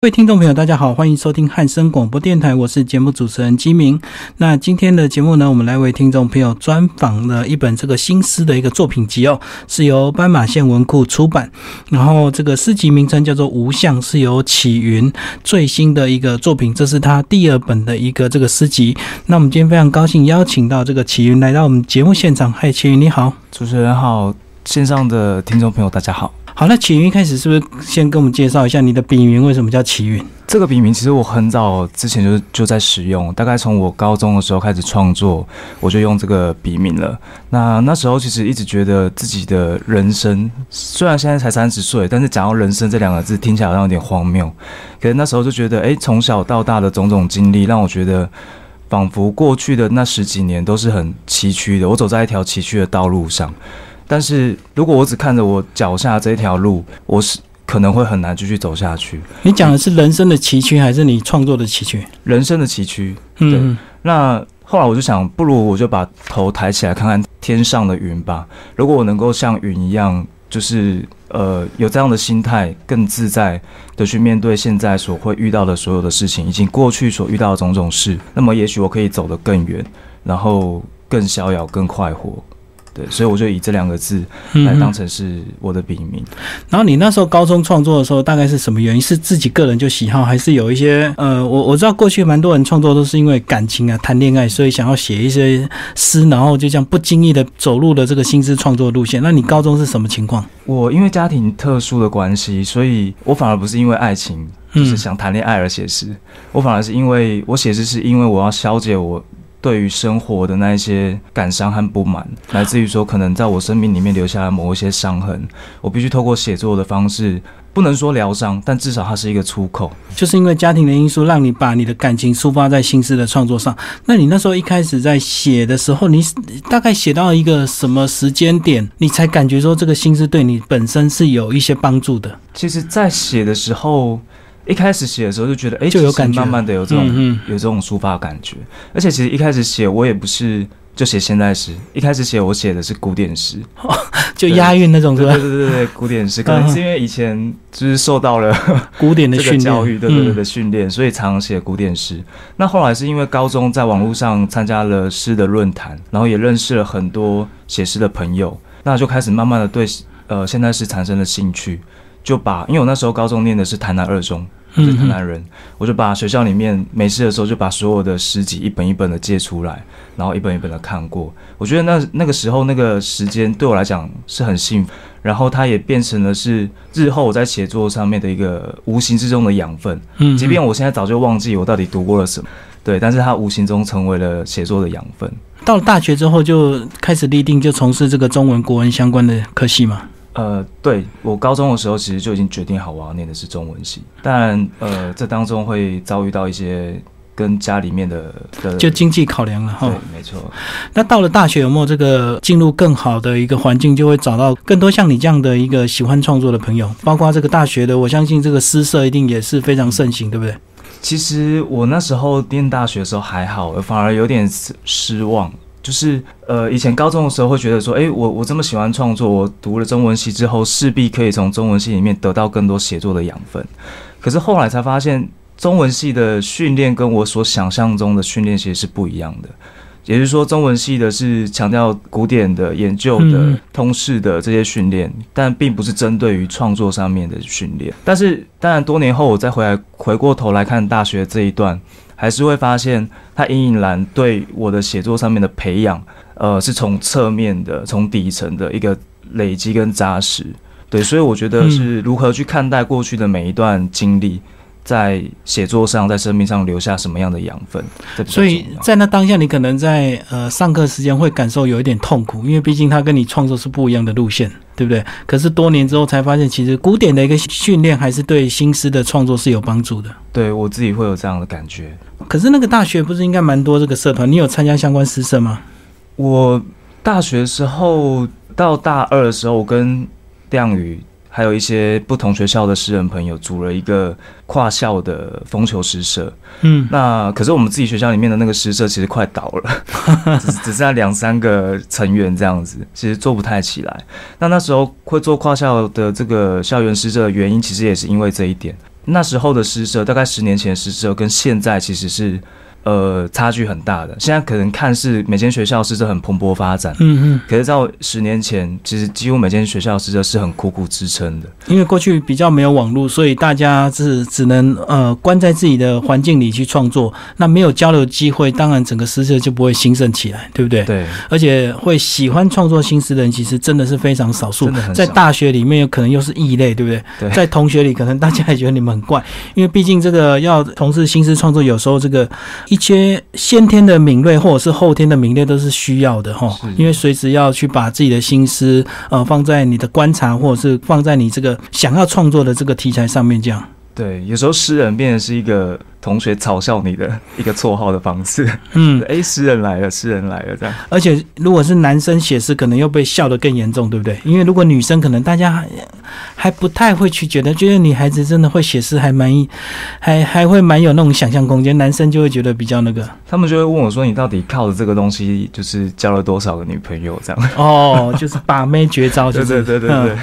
各位听众朋友，大家好，欢迎收听汉声广播电台，我是节目主持人金明。那今天的节目呢，我们来为听众朋友专访了一本这个新诗的一个作品集哦，是由斑马线文库出版。然后这个诗集名称叫做《无相》，是由启云最新的一个作品，这是他第二本的一个这个诗集。那我们今天非常高兴邀请到这个启云来到我们节目现场。嗨，启云你好，主持人好，线上的听众朋友大家好。好，那启云一开始是不是先跟我们介绍一下你的笔名为什么叫启云？这个笔名其实我很早之前就就在使用，大概从我高中的时候开始创作，我就用这个笔名了。那那时候其实一直觉得自己的人生，虽然现在才三十岁，但是讲到人生这两个字听起来好像有点荒谬。可是那时候就觉得，哎，从小到大的种种经历，让我觉得仿佛过去的那十几年都是很崎岖的，我走在一条崎岖的道路上。但是如果我只看着我脚下这条路，我是可能会很难继续走下去。你讲的是人生的崎岖，还是你创作的崎岖？人生的崎岖。对。那后来我就想，不如我就把头抬起来，看看天上的云吧。如果我能够像云一样，就是呃有这样的心态，更自在的去面对现在所会遇到的所有的事情，以及过去所遇到的种种事，那么也许我可以走得更远，然后更逍遥、更快活。对，所以我就以这两个字来当成是我的笔名。然后你那时候高中创作的时候，大概是什么原因？是自己个人就喜好，还是有一些呃，我我知道过去蛮多人创作都是因为感情啊、谈恋爱，所以想要写一些诗，然后就这样不经意的走入了这个新诗创作路线。那你高中是什么情况？我因为家庭特殊的关系，所以我反而不是因为爱情，就是想谈恋爱而写诗。我反而是因为我写诗，是因为我要消解我。对于生活的那一些感伤和不满，来自于说可能在我生命里面留下了某一些伤痕，我必须透过写作的方式，不能说疗伤，但至少它是一个出口。就是因为家庭的因素，让你把你的感情抒发在新诗的创作上。那你那时候一开始在写的时候，你大概写到一个什么时间点，你才感觉说这个心思对你本身是有一些帮助的？其实，在写的时候。一开始写的时候就觉得，哎，就有感觉，慢慢的有这种有这种抒发感觉。而且其实一开始写我也不是就写现代诗，一开始写我写的是古典诗，就押韵那种，对对对对对，古典诗。可能是因为以前就是受到了 古典的训教育，对对对的训练，所以常写古典诗。那后来是因为高中在网络上参加了诗的论坛，然后也认识了很多写诗的朋友，那就开始慢慢的对呃现代诗产生了兴趣，就把因为我那时候高中念的是台南二中。是台南人，我就把学校里面没事的时候，就把所有的诗集一本一本的借出来，然后一本一本的看过。我觉得那那个时候那个时间对我来讲是很幸福，然后它也变成了是日后我在写作上面的一个无形之中的养分。嗯，即便我现在早就忘记我到底读过了什么，对，但是它无形中成为了写作的养分。到了大学之后，就开始立定就从事这个中文国文相关的科系嘛。呃，对我高中的时候，其实就已经决定好我要念的是中文系，但呃，这当中会遭遇到一些跟家里面的的就经济考量了哈。对，没错。那到了大学有没有这个进入更好的一个环境，就会找到更多像你这样的一个喜欢创作的朋友，包括这个大学的，我相信这个诗社一定也是非常盛行，对不对？其实我那时候念大学的时候还好，反而有点失望。就是呃，以前高中的时候会觉得说，哎，我我这么喜欢创作，我读了中文系之后，势必可以从中文系里面得到更多写作的养分。可是后来才发现，中文系的训练跟我所想象中的训练其实是不一样的。也就是说，中文系的是强调古典的研究的通识的这些训练，但并不是针对于创作上面的训练。但是，当然多年后我再回来回过头来看大学这一段。还是会发现，他隐隐然对我的写作上面的培养，呃，是从侧面的、从底层的一个累积跟扎实。对，所以我觉得是如何去看待过去的每一段经历。在写作上，在生命上留下什么样的养分？所以在那当下，你可能在呃上课时间会感受有一点痛苦，因为毕竟他跟你创作是不一样的路线，对不对？可是多年之后才发现，其实古典的一个训练还是对新诗的创作是有帮助的。对我自己会有这样的感觉。可是那个大学不是应该蛮多这个社团？你有参加相关诗社吗？我大学时候到大二的时候，我跟亮宇。还有一些不同学校的诗人朋友组了一个跨校的风球诗社，嗯，那可是我们自己学校里面的那个诗社其实快倒了，只只剩下两三个成员这样子，其实做不太起来。那那时候会做跨校的这个校园诗社的原因，其实也是因为这一点。那时候的诗社，大概十年前的诗社跟现在其实是。呃，差距很大的。现在可能看似每间学校师社很蓬勃发展，嗯嗯，可是，到十年前，其实几乎每间学校师社是很苦苦支撑的。因为过去比较没有网络，所以大家是只能呃关在自己的环境里去创作，那没有交流机会，当然整个诗社就不会兴盛起来，对不对？对。而且会喜欢创作新诗的人，其实真的是非常少数。在大学里面，有可能又是异类，对不对？对。在同学里，可能大家也觉得你们很怪，因为毕竟这个要从事新诗创作，有时候这个一些先天的敏锐或者是后天的敏锐都是需要的哈，因为随时要去把自己的心思呃放在你的观察或者是放在你这个想要创作的这个题材上面，这样。对，有时候诗人变成是一个同学嘲笑你的一个绰号的方式。嗯，哎，诗人来了，诗人来了，这样。而且如果是男生写诗，可能又被笑得更严重，对不对？因为如果女生，可能大家还不太会去觉得，觉得女孩子真的会写诗，还蛮，还还会蛮有那种想象空间。男生就会觉得比较那个。他们就会问我说：“你到底靠着这个东西，就是交了多少个女朋友？”这样。哦，就是把妹绝招，就是对对对对。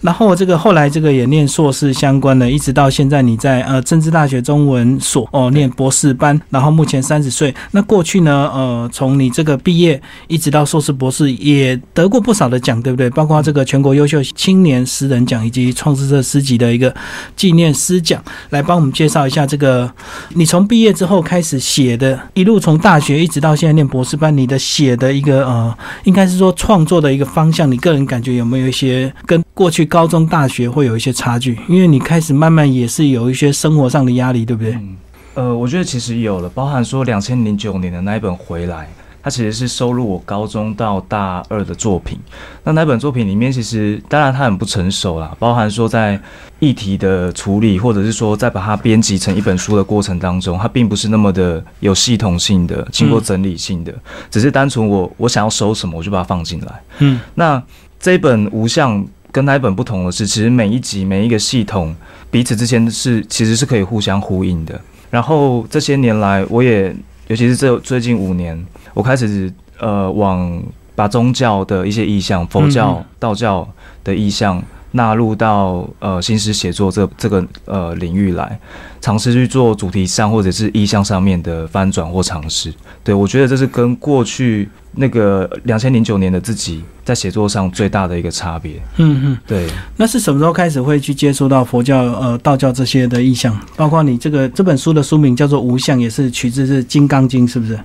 然后这个后来这个也念硕士相关的，一直到现在你在呃政治大学中文所哦念博士班，然后目前三十岁。那过去呢呃从你这个毕业一直到硕士博士也得过不少的奖，对不对？包括这个全国优秀青年诗人奖以及创世者诗集的一个纪念诗奖。来帮我们介绍一下这个你从毕业之后开始写的，一路从大学一直到现在念博士班，你的写的一个呃应该是说创作的一个方向，你个人感觉有没有一些跟过去？高中、大学会有一些差距，因为你开始慢慢也是有一些生活上的压力，对不对？嗯，呃，我觉得其实有了，包含说两千零九年的那一本《回来》，它其实是收录我高中到大二的作品。那那本作品里面，其实当然它很不成熟啦，包含说在议题的处理，或者是说在把它编辑成一本书的过程当中，它并不是那么的有系统性的、经过整理性的，只是单纯我我想要收什么，我就把它放进来。嗯，那这本无相。跟那一本不同的是，其实每一集每一个系统彼此之间是其实是可以互相呼应的。然后这些年来，我也尤其是这最近五年，我开始呃往把宗教的一些意向，佛教、道教的意向。纳入到呃新诗写作这这个呃领域来，尝试去做主题上或者是意象上面的翻转或尝试。对我觉得这是跟过去那个两千零九年的自己在写作上最大的一个差别。嗯嗯，对。那是什么时候开始会去接触到佛教呃道教这些的意象？包括你这个这本书的书名叫做《无相》，也是取自是《金刚经》，是不是？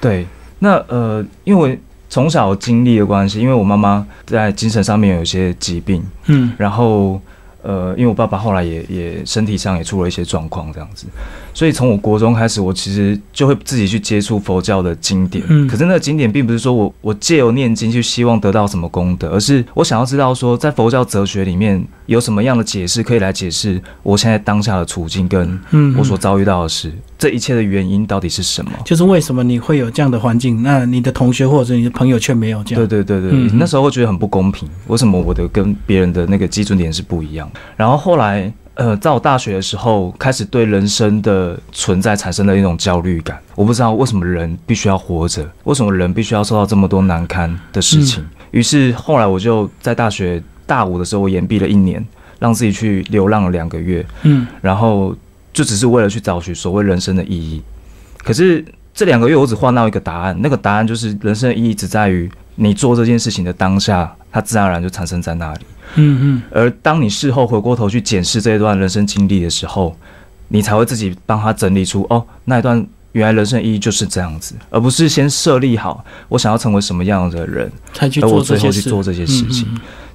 对。那呃，因为。从小经历的关系，因为我妈妈在精神上面有一些疾病，嗯，然后呃，因为我爸爸后来也也身体上也出了一些状况，这样子。所以从我国中开始，我其实就会自己去接触佛教的经典。嗯，可是那个经典并不是说我我借由念经去希望得到什么功德，而是我想要知道说，在佛教哲学里面有什么样的解释可以来解释我现在当下的处境跟我所遭遇到的事，这一切的原因到底是什么？就是为什么你会有这样的环境？那你的同学或者你的朋友却没有这样？对对对对，那时候会觉得很不公平，为什么我的跟别人的那个基准点是不一样？然后后来。呃，在我大学的时候，开始对人生的存在产生了一种焦虑感。我不知道为什么人必须要活着，为什么人必须要受到这么多难堪的事情。于是后来我就在大学大五的时候，我延毕了一年，让自己去流浪了两个月。嗯，然后就只是为了去找寻所谓人生的意义。可是这两个月我只换到一个答案，那个答案就是人生的意义只在于你做这件事情的当下，它自然而然就产生在那里。嗯嗯，而当你事后回过头去检视这一段人生经历的时候，你才会自己帮他整理出哦，那一段原来人生意义就是这样子，而不是先设立好我想要成为什么样的人，才去做最后去做这些事情。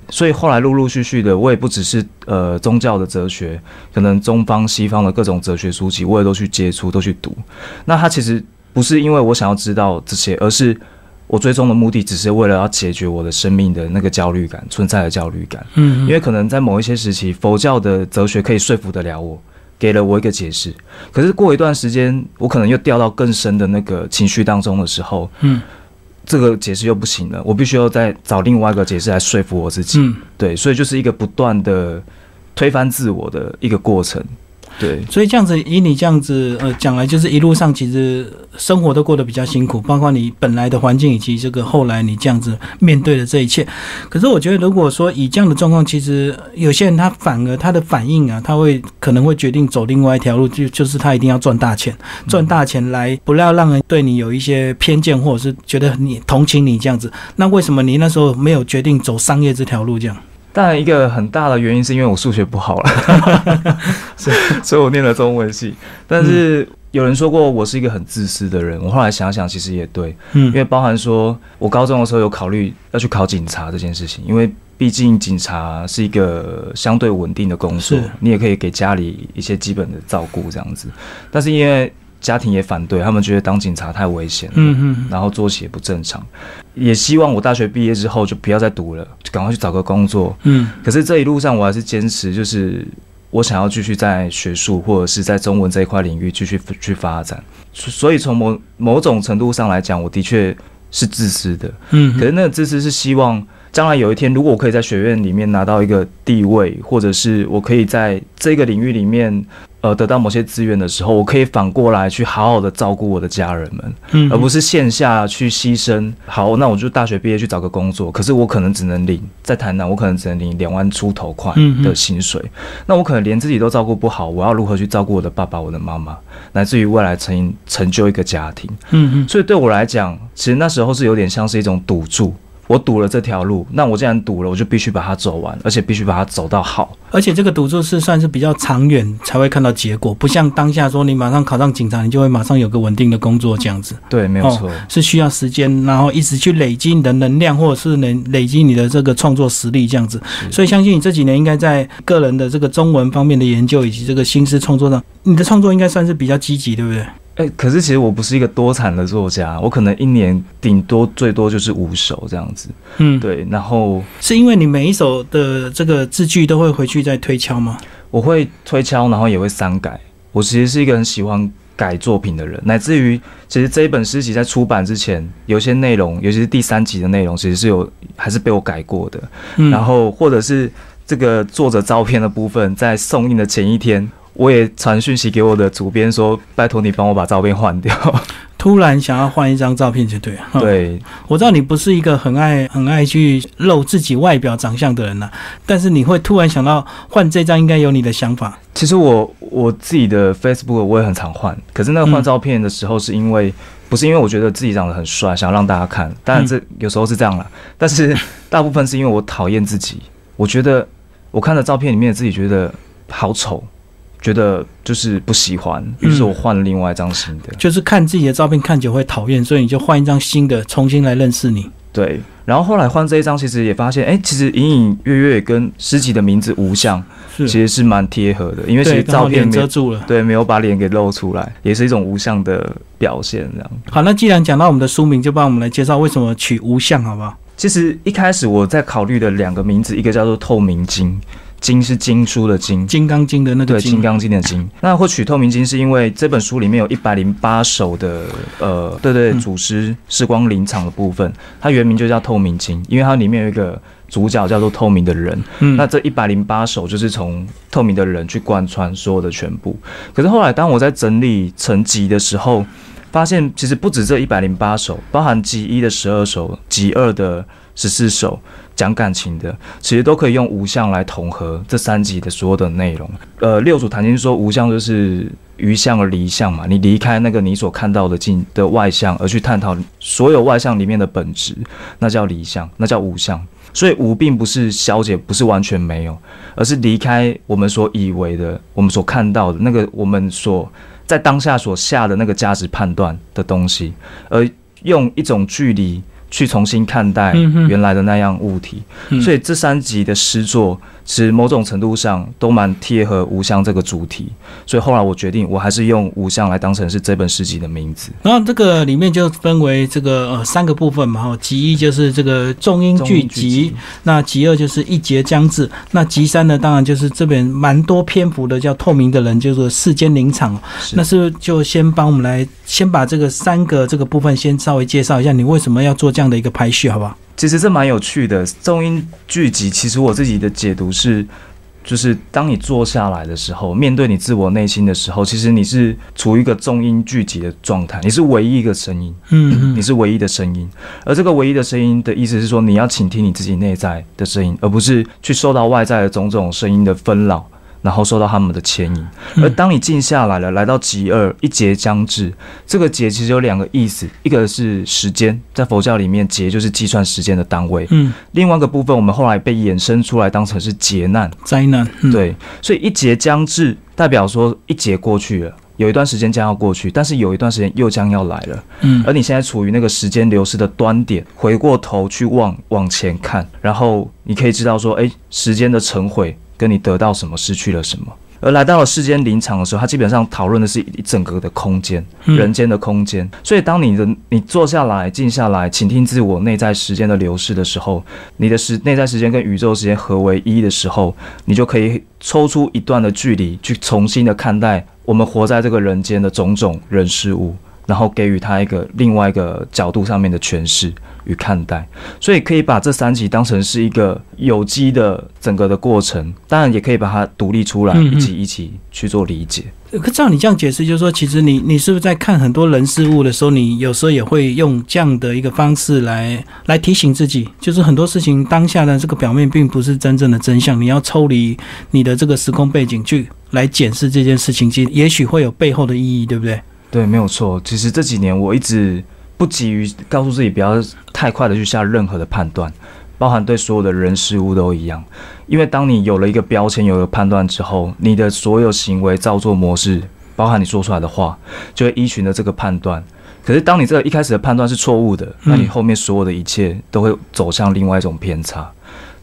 所以后来陆陆续续的，我也不只是呃宗教的哲学，可能中方西方的各种哲学书籍，我也都去接触，都去读。那他其实不是因为我想要知道这些，而是。我最终的目的只是为了要解决我的生命的那个焦虑感存在的焦虑感，嗯，因为可能在某一些时期，佛教的哲学可以说服得了我，给了我一个解释。可是过一段时间，我可能又掉到更深的那个情绪当中的时候，嗯，这个解释又不行了，我必须要再找另外一个解释来说服我自己。嗯，对，所以就是一个不断的推翻自我的一个过程。对，所以这样子，以你这样子呃讲来，就是一路上其实生活都过得比较辛苦，包括你本来的环境以及这个后来你这样子面对的这一切。可是我觉得，如果说以这样的状况，其实有些人他反而他的反应啊，他会可能会决定走另外一条路，就就是他一定要赚大钱，赚大钱来不要让人对你有一些偏见，或者是觉得你同情你这样子。那为什么你那时候没有决定走商业这条路？这样？当然，一个很大的原因是因为我数学不好了，所以所以我念了中文系。但是有人说过我是一个很自私的人，我后来想想，其实也对，嗯因为包含说我高中的时候有考虑要去考警察这件事情，因为毕竟警察是一个相对稳定的工作，你也可以给家里一些基本的照顾这样子。但是因为家庭也反对，他们觉得当警察太危险，嗯嗯然后作息也不正常，也希望我大学毕业之后就不要再读了，就赶快去找个工作。嗯可是这一路上我还是坚持，就是我想要继续在学术或者是在中文这一块领域继续去发展。所所以从某某种程度上来讲，我的确是自私的。嗯，可是那个自私是希望将来有一天，如果我可以在学院里面拿到一个地位，或者是我可以在这个领域里面。呃，得到某些资源的时候，我可以反过来去好好的照顾我的家人们，嗯而不是线下去牺牲。好，那我就大学毕业去找个工作，可是我可能只能领在台南，我可能只能领两万出头块的薪水。那我可能连自己都照顾不好，我要如何去照顾我的爸爸、我的妈妈，乃至于未来成成就一个家庭？嗯嗯所以对我来讲，其实那时候是有点像是一种赌注。我赌了这条路，那我既然赌了，我就必须把它走完，而且必须把它走到好。而且这个赌注是算是比较长远才会看到结果，不像当下说你马上考上警察，你就会马上有个稳定的工作这样子，对，没有错。是需要时间，然后一直去累积你的能量，或者是能累积你的这个创作实力这样子。所以相信你这几年应该在个人的这个中文方面的研究以及这个新诗创作上，你的创作应该算是比较积极，对不对？哎、可是其实我不是一个多产的作家，我可能一年顶多最多就是五首这样子。嗯，，对，然后是因为你每一首的这个字句都会回去再推敲吗？我会推敲，然后也会删改。我其实是一个很喜欢改作品的人，乃至于其实这一本诗集在出版之前，有些内容，尤其是第三集的内容，其实是有还是被我改过的。嗯，然后或者是这个作者照片的部分，在送印的前一天。我也传讯息给我的主编说，拜托你帮我把照片换掉。突然想要换一张照片就对了。嗯对，我知道你不是一个很爱很爱去露自己外表长相的人呐、啊但是你会突然想到换这张，应该有你的想法。其实我我自己的 Facebook 我也很常换，可是那个换照片的时候是因为、不是因为我觉得自己长得很帅，想要让大家看，当然这有时候是这样啦，但是大部分是因为我讨厌自己，我觉得我看的照片里面自己觉得好丑，觉得就是不喜欢，于是我换了另外一张新的。就是看自己的照片看久会讨厌，所以你就换一张新的，重新来认识你。对，然后后来换这一张，其实也发现，哎、其实隐隐约约跟诗集的名字无相是，其实是蛮贴合的，因为其，实照片遮住了。对没有把脸给露出来，也是一种无相的表现。这样，好，那既然讲到我们的书名，就帮我们来介绍为什么取无相，好不好？其实一开始我在考虑的两个名字，一个叫做透明经，经是经书的经。金刚经的那个对，《金。刚经》的经，那获取透明经，是因为这本书里面有一百零八首的，呃，对对，嗯。祖师时光林场的部分，它原名就叫透明经，因为它里面有一个主角叫做透明的人，嗯，那这一百零八首就是从透明的人去贯穿所有的全部。可是后来当我在整理成集的时候，发现其实不止这一百零八首，包含集一的十二首，集二的十四首讲感情的，其实都可以用无相来统合这三集的所有的内容。呃，六祖坛经说无相就是于相而离相嘛，你离开那个你所看到的境的外相，而去探讨所有外相里面的本质，那叫离相，那叫无相。所以无并不是消解，不是完全没有，而是离开我们所以为的、我们所看到的那个我们所在当下所下的那个价值判断的东西，而用一种距离去重新看待原来的那样物体。嗯所以这三集的诗作，其实某种程度上都蛮贴合无相这个主题。所以后来我决定，我还是用无相来当成是这本诗集的名字。然后这个里面就分为这个呃三个部分嘛，哈，集一就是这个重音聚集，那集二就是一节将至，那集三呢，当然就是这边蛮多篇幅的叫透明的人，就是世间林场。是那是不是就先帮我们来先把这个三个这个部分先稍微介绍一下，你为什么要做这样的一个排序，好不好？其实这蛮有趣的，重音聚集，其实我自己的解读是，就是当你坐下来的时候，面对你自我内心的时候，其实你是处于一个重音聚集的状态，你是唯一一个声音，嗯你是唯一的声音。而这个唯一的声音的意思是说，你要倾听你自己内在的声音，而不是去受到外在的种种声音的纷扰。然后受到他们的牵引，而当你静下来了，来到极二一节将至，这个节其实有两个意思，一个是时间，在佛教里面节就是计算时间的单位，嗯，另外一个部分我们后来被衍生出来当成是劫难，灾难，嗯，对，所以一节将至代表说一节过去了，有一段时间将要过去，但是有一段时间又将要来了，嗯。而你现在处于那个时间流失的端点，回过头去望往前看，然后你可以知道说，诶，时间的成毁跟你得到什么，失去了什么。而来到了世间林场的时候，他基本上讨论的是一整个的空间，嗯人间的空间。所以，当你的你坐下来、静下来，倾听自我内在时间的流逝的时候，你的时内在时间跟宇宙时间合为一的时候，你就可以抽出一段的距离，去重新的看待我们活在这个人间的种种人事物，然后给予它一个另外一个角度上面的诠释与看待。所以可以把这三集当成是一个有机的整个的过程，当然也可以把它独立出来，一起一起去做理解。可照你这样解释，就是说，其实你你是不是在看很多人事物的时候，你有时候也会用这样的一个方式来来提醒自己，就是很多事情当下的这个表面并不是真正的真相，你要抽离你的这个时空背景去来检视这件事情，其实也许会有背后的意义，对不对？对，没有错。其实这几年我一直不急于告诉自己不要太快的去下任何的判断，包含对所有的人事物都一样。因为当你有了一个标签，有了判断之后，你的所有行为造作模式，包含你说出来的话，就会依循着这个判断。可是当你这个一开始的判断是错误的，那你后面所有的一切都会走向另外一种偏差。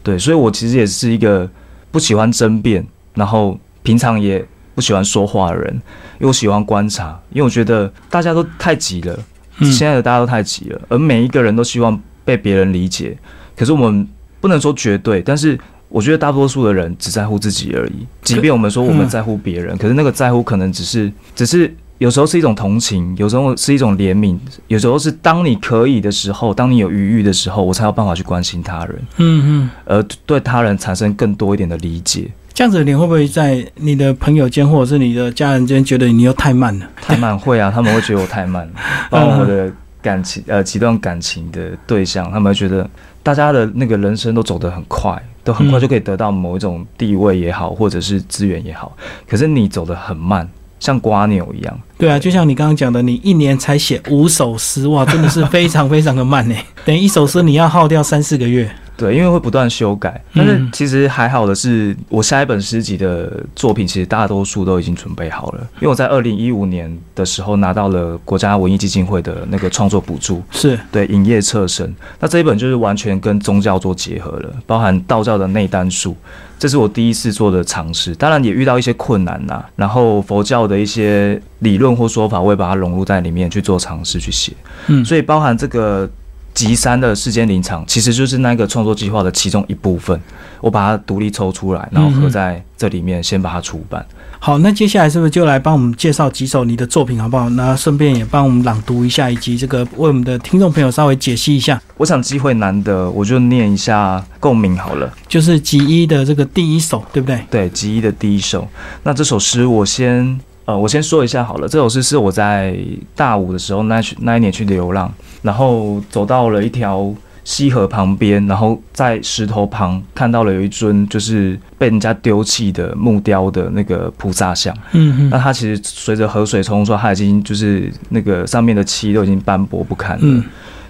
对，所以我其实也是一个不喜欢争辩，然后平常也不喜欢说话的人，因为我喜欢观察，因为我觉得大家都太急了，嗯现在的大家都太急了，而每一个人都希望被别人理解，可是我们不能说绝对，但是我觉得大多数的人只在乎自己而已。即便我们说我们在乎别人，可是那个在乎可能只是只是。有时候是一种同情，有时候是一种怜悯，有时候是当你可以的时候，当你有余裕的时候，我才有办法去关心他人，嗯嗯，而对他人产生更多一点的理解。这样子你会不会在你的朋友间或者是你的家人间觉得你又太慢了？太慢会啊，他们会觉得我太慢了，包括我的感情呃几段感情的对象，他们会觉得大家的那个人生都走得很快，都很快嗯就可以得到某一种地位也好，或者是资源也好，可是你走得很慢，像瓜牛一样。对啊，就像你刚刚讲的，你一年才写五首诗，哇，真的是非常非常的慢呢。等于一首诗你要耗掉三四个月。对，因为会不断修改，但是其实还好的是，我下一本诗集的作品其实大多数都已经准备好了。因为我在二零一五年的时候拿到了国家文艺基金会的那个创作补助，是，对，影业侧身。那这一本就是完全跟宗教做结合了，包含道教的内丹术，这是我第一次做的尝试。当然也遇到一些困难呐、然后佛教的一些理论或说法，我也把它融入在里面去做尝试去写。嗯，所以包含这个吉山的世间林场，其实就是那个创作计划的其中一部分。我把它独立抽出来，然后合在这里面，先把它出版。好，那接下来是不是就来帮我们介绍几首你的作品好不好？那顺便也帮我们朗读一下，以及这个为我们的听众朋友稍微解析一下，我想机会难得，我就念一下共鸣好了。就是吉一的这个第一首，对不对？对，吉一的第一首。那这首诗我先呃，我先说一下好了。这首诗是我在大五的时候那去那一年去流浪，然后走到了一条溪河旁边，然后在石头旁看到了有一尊就是被人家丢弃的木雕的那个菩萨像。嗯嗯那它其实随着河水冲刷，它已经就是那个上面的漆都已经斑驳不堪了。嗯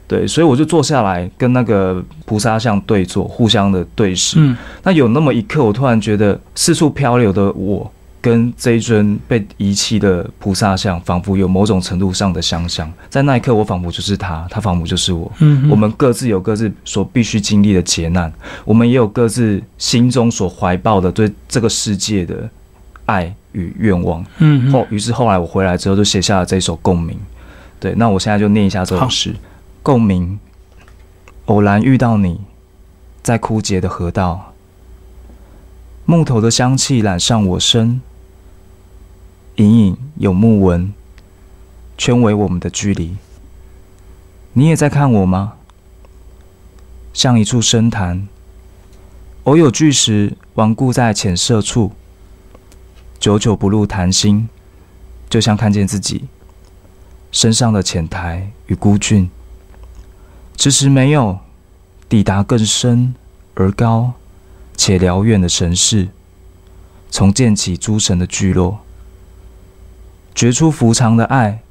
对，所以我就坐下来跟那个菩萨像对坐，互相的对视。嗯那有那么一刻，我突然觉得四处漂流的我，跟这一尊被遗弃的菩萨像，仿佛有某种程度上的相像。在那一刻，我仿佛就是他，他仿佛就是我。嗯，我们各自有各自所必须经历的劫难，我们也有各自心中所怀抱的对这个世界的爱与愿望。嗯后，于是后来我回来之后，就写下了这首《共鸣》。对，那我现在就念一下这首诗：共鸣。偶然遇到你，在枯竭的河道，木头的香气染上我身，隐隐有木纹圈围我们的距离。你也在看我吗？像一处深潭，偶有巨石顽固在浅色处，久久不露潭心，就像看见自己身上的浅苔与孤峻。迟迟没有抵达更深而高且辽远的神市，重建起诸神的聚落，绝出浮长的爱，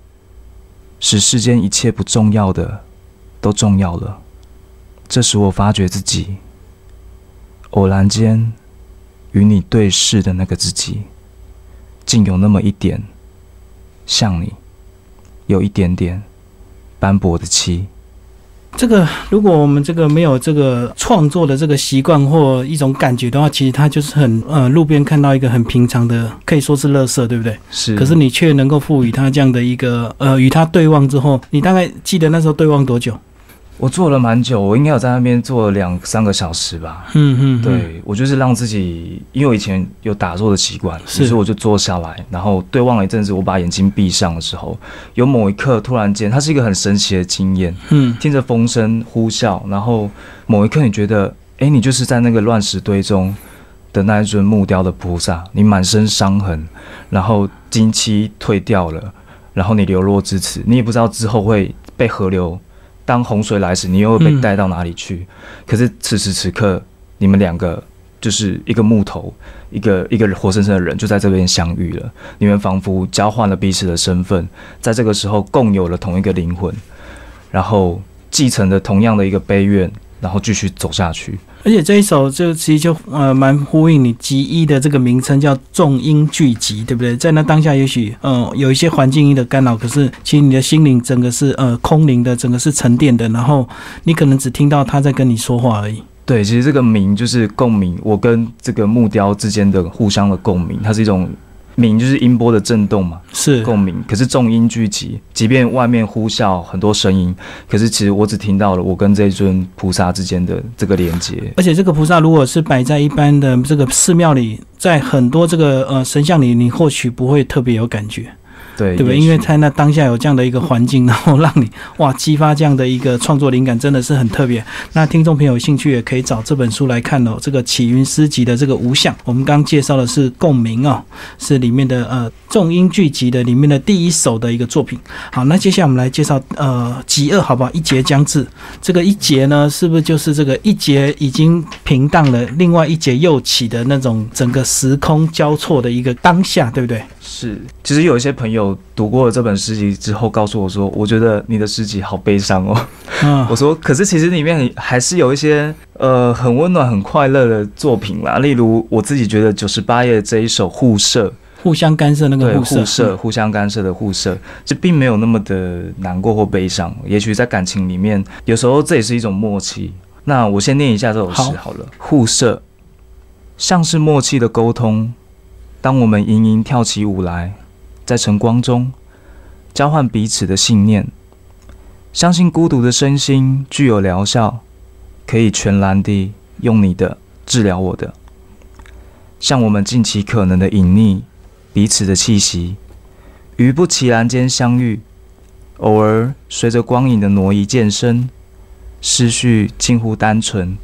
使世间一切不重要的都重要了。这使我发觉自己，偶然间与你对视的那个自己，竟有那么一点像你，有一点点斑驳的漆。这个，如果我们这个没有这个创作的这个习惯或一种感觉的话，其实它就是很呃，路边看到一个很平常的，可以说是垃圾，对不对？是。可是你却能够赋予它这样的一个呃，与它对望之后，你大概记得那时候对望多久？我坐了蛮久，我应该有在那边坐了两三个小时吧。嗯嗯，对我就是让自己，因为我以前有打坐的习惯，所以我就坐下来，然后对望了一阵子。我把眼睛闭上的时候，有某一刻突然间，它是一个很神奇的经验。嗯，听着风声呼啸，然后某一刻你觉得，哎，你就是在那个乱石堆中的那一尊木雕的菩萨，你满身伤痕，然后经期退掉了，然后你流落至此，你也不知道之后会被河流。当洪水来时，你又会被带到哪里去？可是此时此刻，你们两个就是一个木头，一个一个活生生的人，就在这边相遇了。你们仿佛交换了彼此的身份，在这个时候共有了同一个灵魂，然后继承了同样的一个悲怨。然后继续走下去，而且这一首就其实就呃蛮呼应你集一的这个名称叫重音聚集，对不对？在那当下，也许嗯有一些环境音的干扰，可是其实你的心灵整个是呃空灵的，整个是沉淀的，然后你可能只听到他在跟你说话而已。对，其实这个鸣就是共鸣，我跟这个木雕之间的互相的共鸣，它是一种。鸣就是音波的震动嘛，是共鸣。可是众音聚集，即便外面呼啸很多声音，可是其实我只听到了我跟这尊菩萨之间的这个连接。而且这个菩萨如果是摆在一般的这个寺庙里，在很多这个呃神像里，你或许不会特别有感觉。对，对不对？因为在那当下有这样的一个环境，然后让你哇激发这样的一个创作灵感，真的是很特别。那听众朋友有兴趣也可以找这本书来看哦。这个启云诗集的这个无相，我们刚介绍的是共鸣哦，是里面的呃重音聚集的里面的第一首的一个作品。好，那接下来我们来介绍呃极恶，好不好？一节将至，这个一节呢，是不是就是这个一节已经平淡了，另外一节又起的那种整个时空交错的一个当下，对不对？是，其实有一些朋友读过了这本诗集之后，告诉我说，我觉得你的诗集好悲伤哦。嗯，我说，可是其实里面还是有一些呃很温暖、很快乐的作品啦。例如我自己觉得九十八页这一首互射，互相干涉那个互射，互相干涉的互射，这并没有那么的难过或悲伤。也许在感情里面，有时候这也是一种默契。那我先念一下这首诗好了。互射，像是默契的沟通。当我们盈盈跳起舞来，在晨光中交换彼此的信念，相信孤独的身心具有疗效，可以全然地用你的治疗我的，像我们尽其可能的隐匿彼此的气息，于不其然间相遇，偶尔随着光影的挪移渐深，思绪近乎单纯，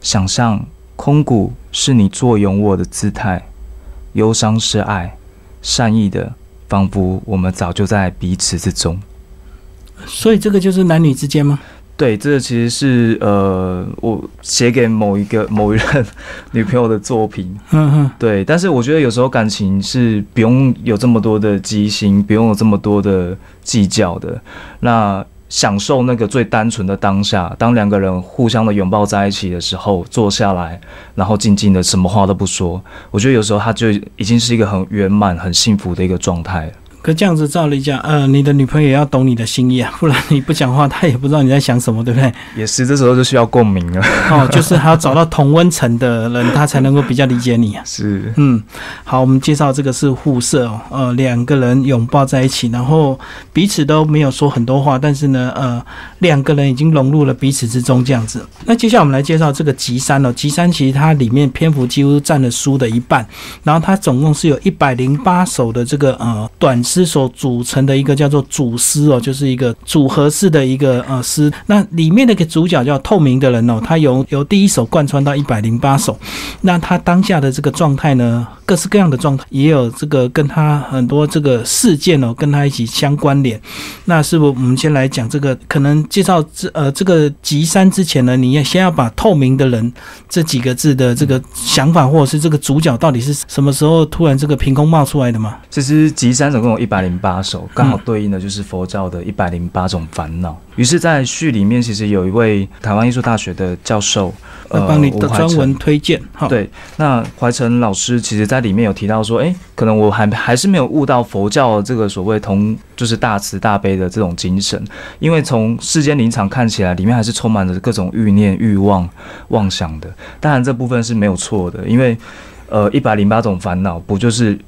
想象空谷是你坐拥我的姿态。忧伤是爱，善意的，仿佛我们早就在彼此之中。所以这个就是男女之间吗？对，这个其实是呃，我写给某一个 某一任女朋友的作品。嗯哼，对。但是我觉得有时候感情是不用有这么多的机心，不用有这么多的计较的。那。享受那个最单纯的当下，当两个人互相的拥抱在一起的时候，坐下来，然后静静的，什么话都不说，我觉得有时候他就已经是一个很圆满、很幸福的一个状态。可这样子照理讲，呃，你的女朋友也要懂你的心意啊，不然你不讲话，她也不知道你在想什么，对不对？也是，这时候就需要共鸣了。哦，就是还要找到同温层的人，他才能够比较理解你啊。是，嗯，好，我们介绍这个是互射哦，呃，两个人拥抱在一起，然后彼此都没有说很多话，但是呢，呃，两个人已经融入了彼此之中，这样子。那接下来我们来介绍这个集三哦，集三其实它里面篇幅几乎占了书的一半，然后它总共是有一百零八首的这个呃短。之所组成的一个叫做组诗哦，就是一个组合式的一个呃诗。那里面那个主角叫透明的人哦，他由由第一首贯穿到一百零八首。那他当下的这个状态呢，各式各样的状态，也有这个跟他很多这个事件哦，跟他一起相关联。那是不是，我们先来讲这个，可能介绍这呃这个吉山之前呢，你要先要把透明的人这几个字的这个想法，或者是这个主角到底是什么时候突然这个凭空冒出来的吗？其实吉山总共有一百零八首，刚好对应的就是佛教的一百零八种烦恼。于是，在序里面，其实有一位台湾艺术大学的教授，呃，帮你的专文推荐哈。对，那怀成老师其实在里面有提到说，哎，可能我还还是没有悟到佛教这个所谓同就是大慈大悲的这种精神，因为从世间林场看起来，里面还是充满着各种欲念、欲望、妄想的。当然，这部分是没有错的，因为呃，一百零八种烦恼，不就是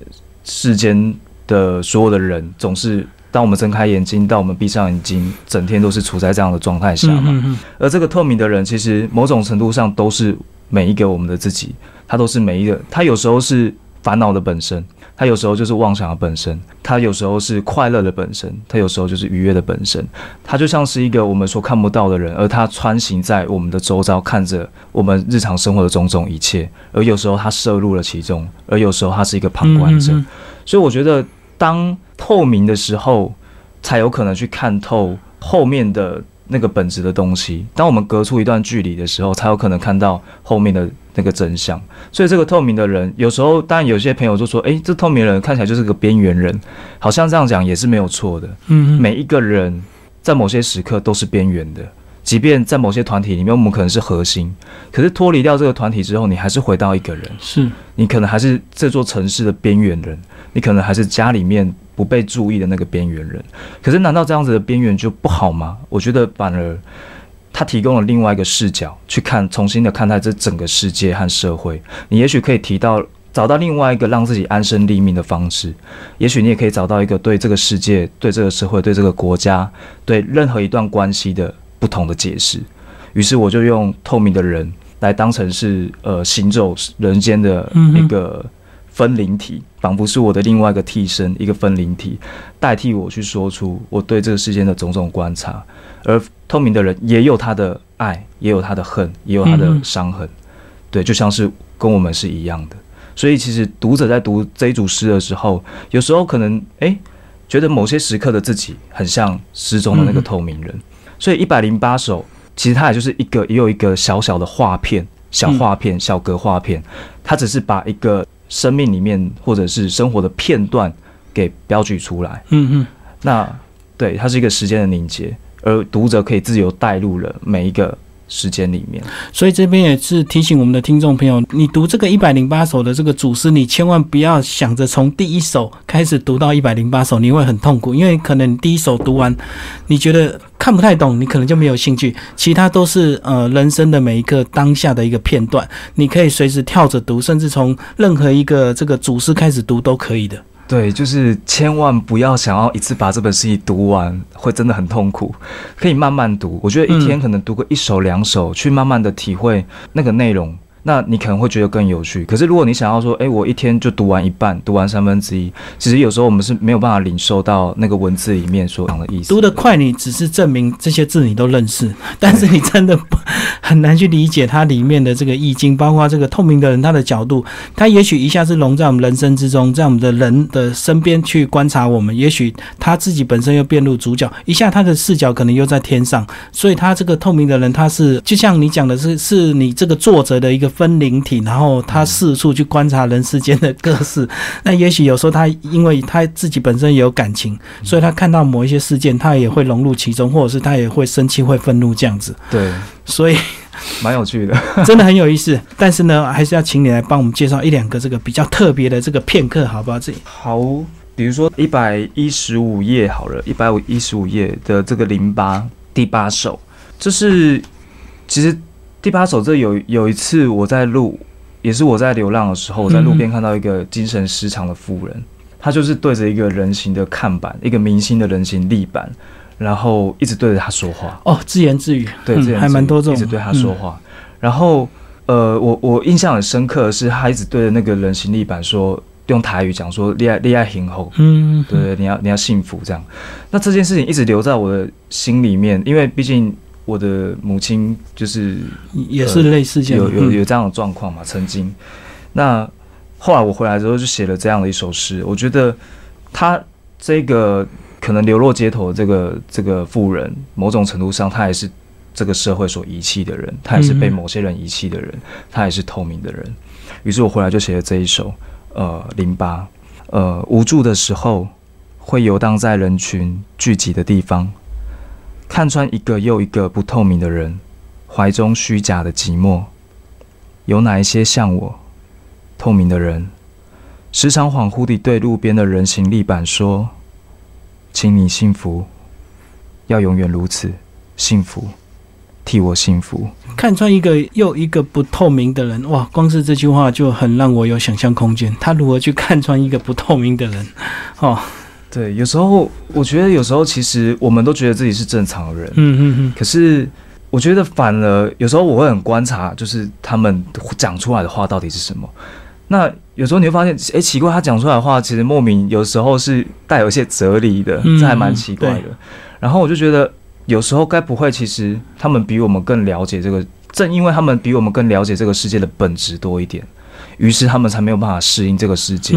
世间的所有的人总是。当我们睁开眼睛，到我们闭上眼睛，整天都是处在这样的状态下嘛。而这个透明的人，其实某种程度上都是每一个我们的自己，他都是每一个。他有时候是烦恼的本身，他有时候就是妄想的本身，他有时候是快乐的本身，他有时候就是愉悦的本身。他就像是一个我们所看不到的人，而他穿行在我们的周遭，看着我们日常生活的种种一切。而有时候他摄入了其中，而有时候他是一个旁观者。所以我觉得。当透明的时候，才有可能去看透后面的那个本质的东西。当我们隔出一段距离的时候，才有可能看到后面的那个真相。所以，这个透明的人，有时候当然有些朋友就说：“诶，这透明人看起来就是个边缘人。”好像这样讲也是没有错的。嗯，每一个人在某些时刻都是边缘的。即便在某些团体里面，我们可能是核心，可是脱离掉这个团体之后，你还是回到一个人。是你可能还是这座城市的边缘人。你可能还是家里面不被注意的那个边缘人，可是难道这样子的边缘就不好吗？我觉得反而他提供了另外一个视角去看，重新的看待这整个世界和社会。你也许可以提到找到另外一个让自己安身立命的方式，也许你也可以找到一个对这个世界、对这个社会、对这个国家、对任何一段关系的不同的解释。于是我就用透明的人来当成是呃行走人间的一个。分灵体仿佛是我的另外一个替身，一个分灵体代替我去说出我对这个世间的种种观察。而透明的人也有他的爱，也有他的恨，也有他的伤痕。对，就像是跟我们是一样的。所以，其实读者在读这一组诗的时候，有时候可能诶觉得某些时刻的自己很像诗中的那个透明人。所以，一百零八首其实它也就是一个也有一个小小的画片，小画片，小格画片，它只是把一个。生命里面，或者是生活的片段，给标举出来。嗯嗯，那对，它是一个时间的凝结，而读者可以自由带入了每一个。时间里面，所以这边也是提醒我们的听众朋友，你读这个一百零八首的这个主诗，你千万不要想着从第一首开始读到一百零八首，你会很痛苦，因为可能第一首读完，你觉得看不太懂，你可能就没有兴趣。其他都是呃人生的每一个当下的一个片段，你可以随时跳着读，甚至从任何一个这个主诗开始读都可以的。对，就是千万不要想要一次把这本诗读完，会真的很痛苦。可以慢慢读，我觉得一天可能读个一首两首，去慢慢的体会那个内容。那你可能会觉得更有趣。可是如果你想要说，哎，我一天就读完一半，读完三分之一，其实有时候我们是没有办法领受到那个文字里面所讲的意思。读得快，你只是证明 这些字你都认识，但是你真的很难去理解它里面的这个意境，包括这个透明的人他的角度，他也许一下是融在我们人生之中，在我们的人的身边去观察我们，也许他自己本身又变入主角，一下他的视角可能又在天上，所以他这个透明的人，他是就像你讲的是，是你这个作者的一个。分灵体，然后他四处去观察人世间的各事。那也许有时候他因为他自己本身也有感情，所以他看到某一些事件，他也会融入其中，或者是他也会生气、会愤怒这样子。对，所以蛮有趣的，真的很有意思。但是呢，还是要请你来帮我们介绍一两个这个比较特别的这个片刻，好不好？这好，比如说一百一十五页好了，一百五一十五页的这个淋巴第八首，这是其实。第八首，这有有一次我在路，也是我在流浪的时候，我在路边看到一个精神失常的妇人，她就是对着一个人形的看板，一个明星的人形立板，然后一直对着他说话。哦，自言自语，对，自言还蛮多这种，一直对他说话。然后，呃，我我印象很深刻的是，他一直对着那个人形立板说：“用台语讲说恋爱恋爱很后，嗯，对对，你要你要幸福这样。那这件事情一直留在我的心里面，因为毕竟我的母亲就是也是类似这样，有有嗯有这样的状况嘛，曾经。那后来我回来之后就写了这样的一首诗，我觉得他这个可能流落街头的这个这个妇人，某种程度上他也是这个社会所遗弃的人，他也是被嗯某些人遗弃的人，他也是透明的人。于是我回来就写了这一首，呃，零八，呃，无助的时候会游荡在人群聚集的地方，看穿一个又一个不透明的人，怀中虚假的寂寞。有哪一些像我，透明的人，时常恍惚地对路边的人形立板说：“请你幸福，要永远如此幸福，替我幸福。”看穿一个又一个不透明的人，哇！光是这句话就很让我有想象空间。他如何去看穿一个不透明的人？哦，对，有时候我觉得，有时候其实我们都觉得自己是正常人，嗯嗯嗯，可是我觉得反而有时候我会很观察，就是他们讲出来的话到底是什么。那有时候你会发现，诶，奇怪，他讲出来的话其实莫名有时候是带有一些哲理的，嗯这还蛮奇怪的。然后我就觉得，有时候该不会其实他们比我们更了解这个，正因为他们比我们更了解这个世界的本质多一点，于是他们才没有办法适应这个世界。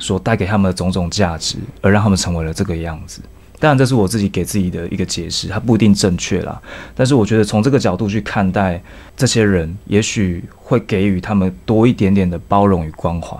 所带给他们的种种价值，而让他们成为了这个样子。当然，这是我自己给自己的一个解释，它不一定正确啦。但是我觉得从这个角度去看待这些人，也许会给予他们多一点点的包容与关怀。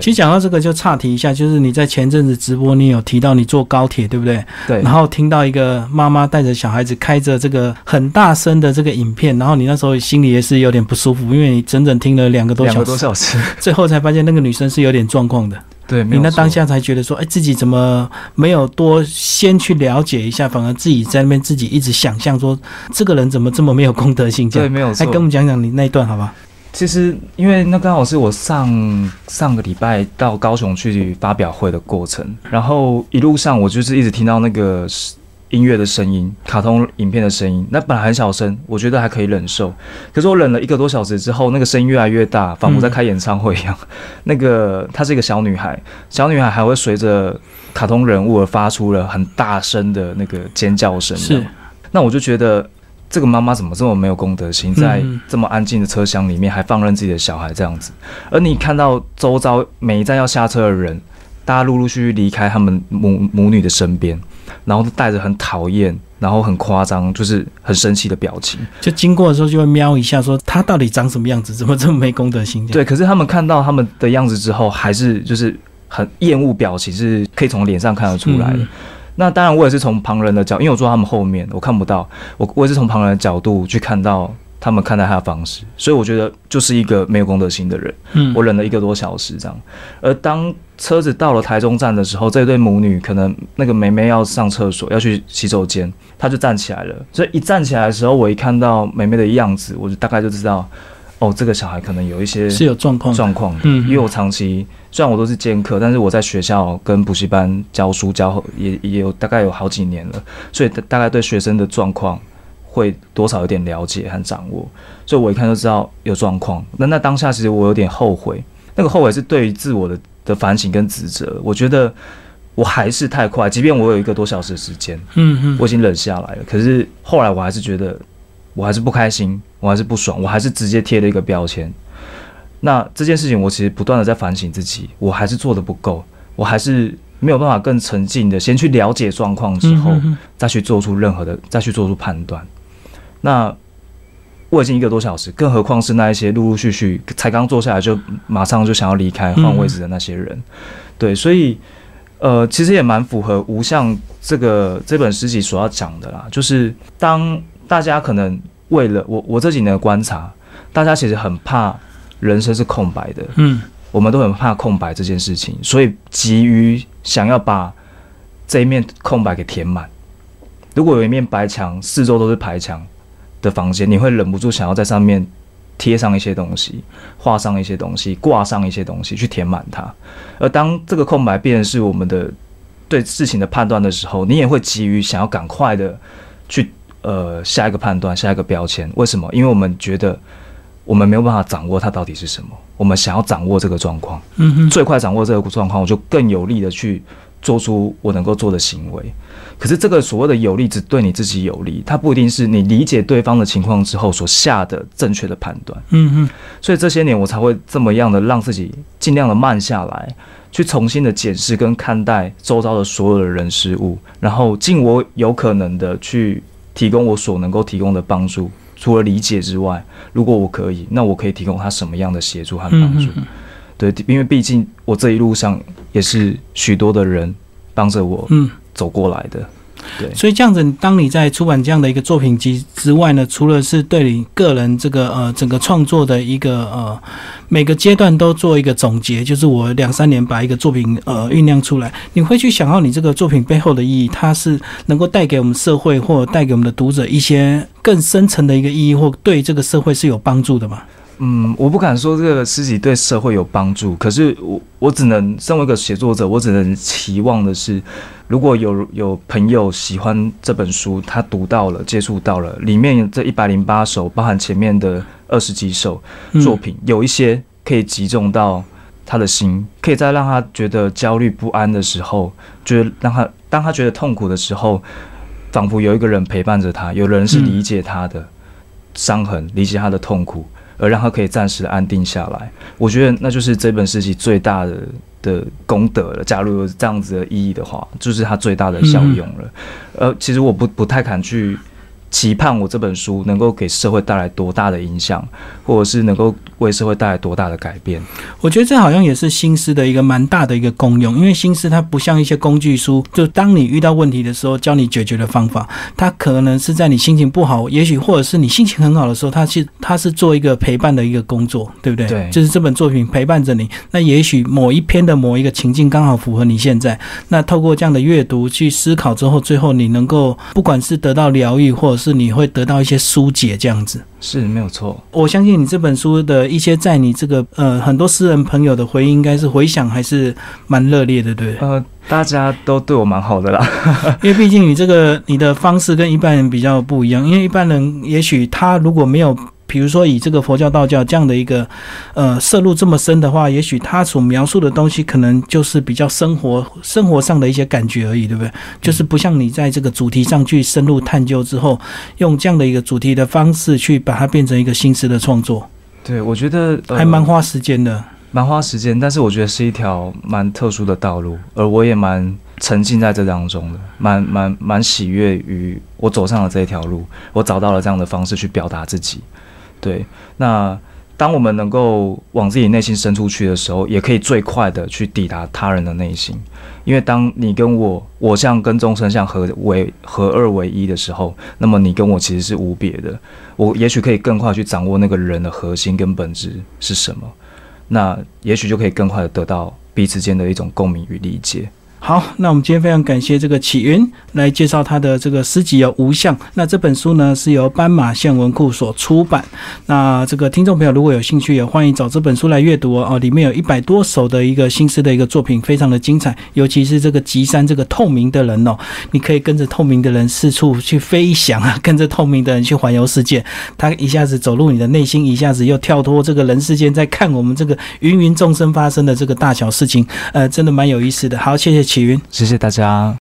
其实讲到这个就岔题一下，就是你在前阵子直播，你有提到你坐高铁，对不对？对然，后听到一个妈妈带着小孩子开着这个很大声的这个影片，然后你那时候心里也是有点不舒服，因为你整整听了两个多两个多小时，最后才发现那个女生是有点状况的。对，没你那当下才觉得说，哎，自己怎么没有多先去了解一下，反而自己在那边自己一直想象说，这个人怎么这么没有公德心？这对，没有错来跟我。们讲讲你那一段好吧？其实，因为那刚好是我上上个礼拜到高雄去发表会的过程，然后一路上我就是一直听到那个音乐的声音、卡通影片的声音。那本来很小声，我觉得还可以忍受。可是我忍了一个多小时之后，那个声音越来越大，仿佛在开演唱会一样。那个她是一个小女孩，小女孩还会随着卡通人物而发出了很大声的那个尖叫声。是，那我就觉得这个妈妈怎么这么没有公德心，在嗯这么安静的车厢里面还放任自己的小孩这样子，而你看到周遭每一站要下车的人，大家陆陆续续离开他们母母女的身边，然后都带着很讨厌，然后很夸张，就是很生气的表情。就经过的时候就会瞄一下，说他到底长什么样子，怎么这么没公德心？对，可是他们看到他们的样子之后，还是就是很厌恶表情，是可以从脸上看得出来的。嗯那当然，我也是从旁人的角，因为我坐他们后面，我看不到，我我也是从旁人的角度去看到他们看待他的方式，所以我觉得就是一个没有公德心的人。嗯我忍了一个多小时这样，而当车子到了台中站的时候，这对母女可能那个梅梅要上厕所，要去洗手间，她就站起来了。所以一站起来的时候，我一看到梅梅的样子，我就大概就知道，哦，这个小孩可能有一些是有状况。状况的，嗯因为我长期虽然我都是兼课，但是我在学校跟补习班教书教也也有大概有好几年了，所以大大概对学生的状况会多少有点了解和掌握，所以我一看就知道有状况。那那当下其实我有点后悔，那个后悔是对于自我的的反省跟指责，我觉得我还是太快，即便我有一个多小时的时间，嗯嗯，我已经忍下来了，可是后来我还是觉得，我还是不开心，我还是不爽，我还是直接贴了一个标签。那这件事情，我其实不断的在反省自己，我还是做的不够，我还是没有办法更沉静的先去了解状况之后，再去做出任何的，再去做出判断。那我已经一个多小时，更何况是那一些陆陆续续才刚坐下来就马上就想要离开换位置的那些人，对，所以呃，其实也蛮符合无相这个这本诗集所要讲的啦，就是当大家可能为了我我这几年的观察，大家其实很怕人生是空白的，嗯我们都很怕空白这件事情，所以急于想要把这一面空白给填满。如果有一面白墙，四周都是白墙的房间，你会忍不住想要在上面贴上一些东西，画上一些东西，挂上一些东西去填满它。而当这个空白变成是我们的对事情的判断的时候，你也会急于想要赶快的去呃下一个判断，下一个标签。为什么？因为我们觉得我们没有办法掌握它到底是什么，我们想要掌握这个状况，嗯哼，最快掌握这个状况，我就更有力的去做出我能够做的行为。可是这个所谓的有利，只对你自己有利，它不一定是你理解对方的情况之后所下的正确的判断。嗯哼，所以这些年我才会这么样的让自己尽量的慢下来，去重新的检视跟看待周遭的所有的人事物，然后尽我有可能的去提供我所能够提供的帮助。除了理解之外，如果我可以，那我可以提供他什么样的协助和帮助？嗯对，因为毕竟我这一路上也是许多的人帮着我嗯。走过来的。对，所以这样子，当你在出版这样的一个作品集之外呢，除了是对你个人这个呃整个创作的一个呃每个阶段都做一个总结，就是我两三年把一个作品呃酝酿出来，你会去想到你这个作品背后的意义，它是能够带给我们社会或带给我们的读者一些更深层的一个意义，或对这个社会是有帮助的吗？嗯，我不敢说这个诗集对社会有帮助，可是我我只能身为一个写作者，我只能期望的是，如果有有朋友喜欢这本书，他读到了、接触到了，里面这一百零八首，包含前面的二十几首作品，有一些可以集中到他的心，可以在让他觉得焦虑不安的时候，就是让他当他觉得痛苦的时候，仿佛有一个人陪伴着他，有人是理解他的伤痕，理解他的痛苦。而让他可以暂时的安定下来，我觉得那就是这本诗集最大的的功德了。假如有这样子的意义的话，就是它最大的效用了。呃，其实我不不太敢去。期盼我这本书能够给社会带来多大的影响，或者是能够为社会带来多大的改变？我觉得这好像也是心思的一个蛮大的一个功用，因为心思它不像一些工具书，就当你遇到问题的时候教你解决的方法，它可能是在你心情不好，也许或者是你心情很好的时候，它是它是做一个陪伴的一个工作，对不对？对，就是这本作品陪伴着你。那也许某一篇的某一个情境刚好符合你现在，那透过这样的阅读去思考之后，最后你能够不管是得到疗愈，或者是你会得到一些疏解，这样子是没有错。我相信你这本书的一些在你这个呃很多私人朋友的回应，应该是回响还是蛮热烈的，对呃，大家都对我蛮好的啦，因为毕竟你这个你的方式跟一般人比较不一样，因为一般人也许他如果没有。比如说，以这个佛教、道教这样的一个，呃，摄入这么深的话，也许他所描述的东西，可能就是比较生活、生活上的一些感觉而已，对不对？就是不像你在这个主题上去深入探究之后，用这样的一个主题的方式去把它变成一个新诗的创作。对，我觉得、呃、还蛮花时间的，蛮花时间，但是我觉得是一条蛮特殊的道路，而我也蛮沉浸在这当中的，蛮蛮蛮喜悦于我走上了这一条路，我找到了这样的方式去表达自己。对，那当我们能够往自己内心深处去的时候，也可以最快的去抵达他人的内心。因为当你跟我，我像跟众生像合为合二为一的时候，那么你跟我其实是无别的。我也许可以更快去掌握那个人的核心跟本质是什么，那也许就可以更快的得到彼此间的一种共鸣与理解。好，那我们今天非常感谢这个启云来介绍他的这个诗集有无相。那这本书呢是由斑马线文库所出版。那这个听众朋友如果有兴趣，也欢迎找这本书来阅读哦。哦，里面有一百多首的一个新诗的一个作品，非常的精彩。尤其是这个吉山这个透明的人哦，你可以跟着透明的人四处去飞翔啊，跟着透明的人去环游世界。他一下子走入你的内心，一下子又跳脱这个人世间，在看我们这个芸芸众生发生的这个大小事情，呃，真的蛮有意思的。好，谢谢。谢谢大家。